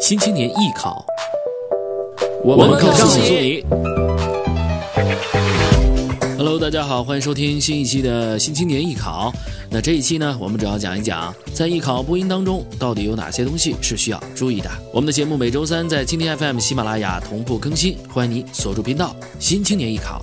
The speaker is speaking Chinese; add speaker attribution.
Speaker 1: 新青年艺考，我们告诉你。Hello，大家好，欢迎收听新一期的新青年艺考。那这一期呢，我们主要讲一讲在艺考播音当中到底有哪些东西是需要注意的。我们的节目每周三在蜻蜓 FM、喜马拉雅同步更新，欢迎你锁住频道。新青年艺考。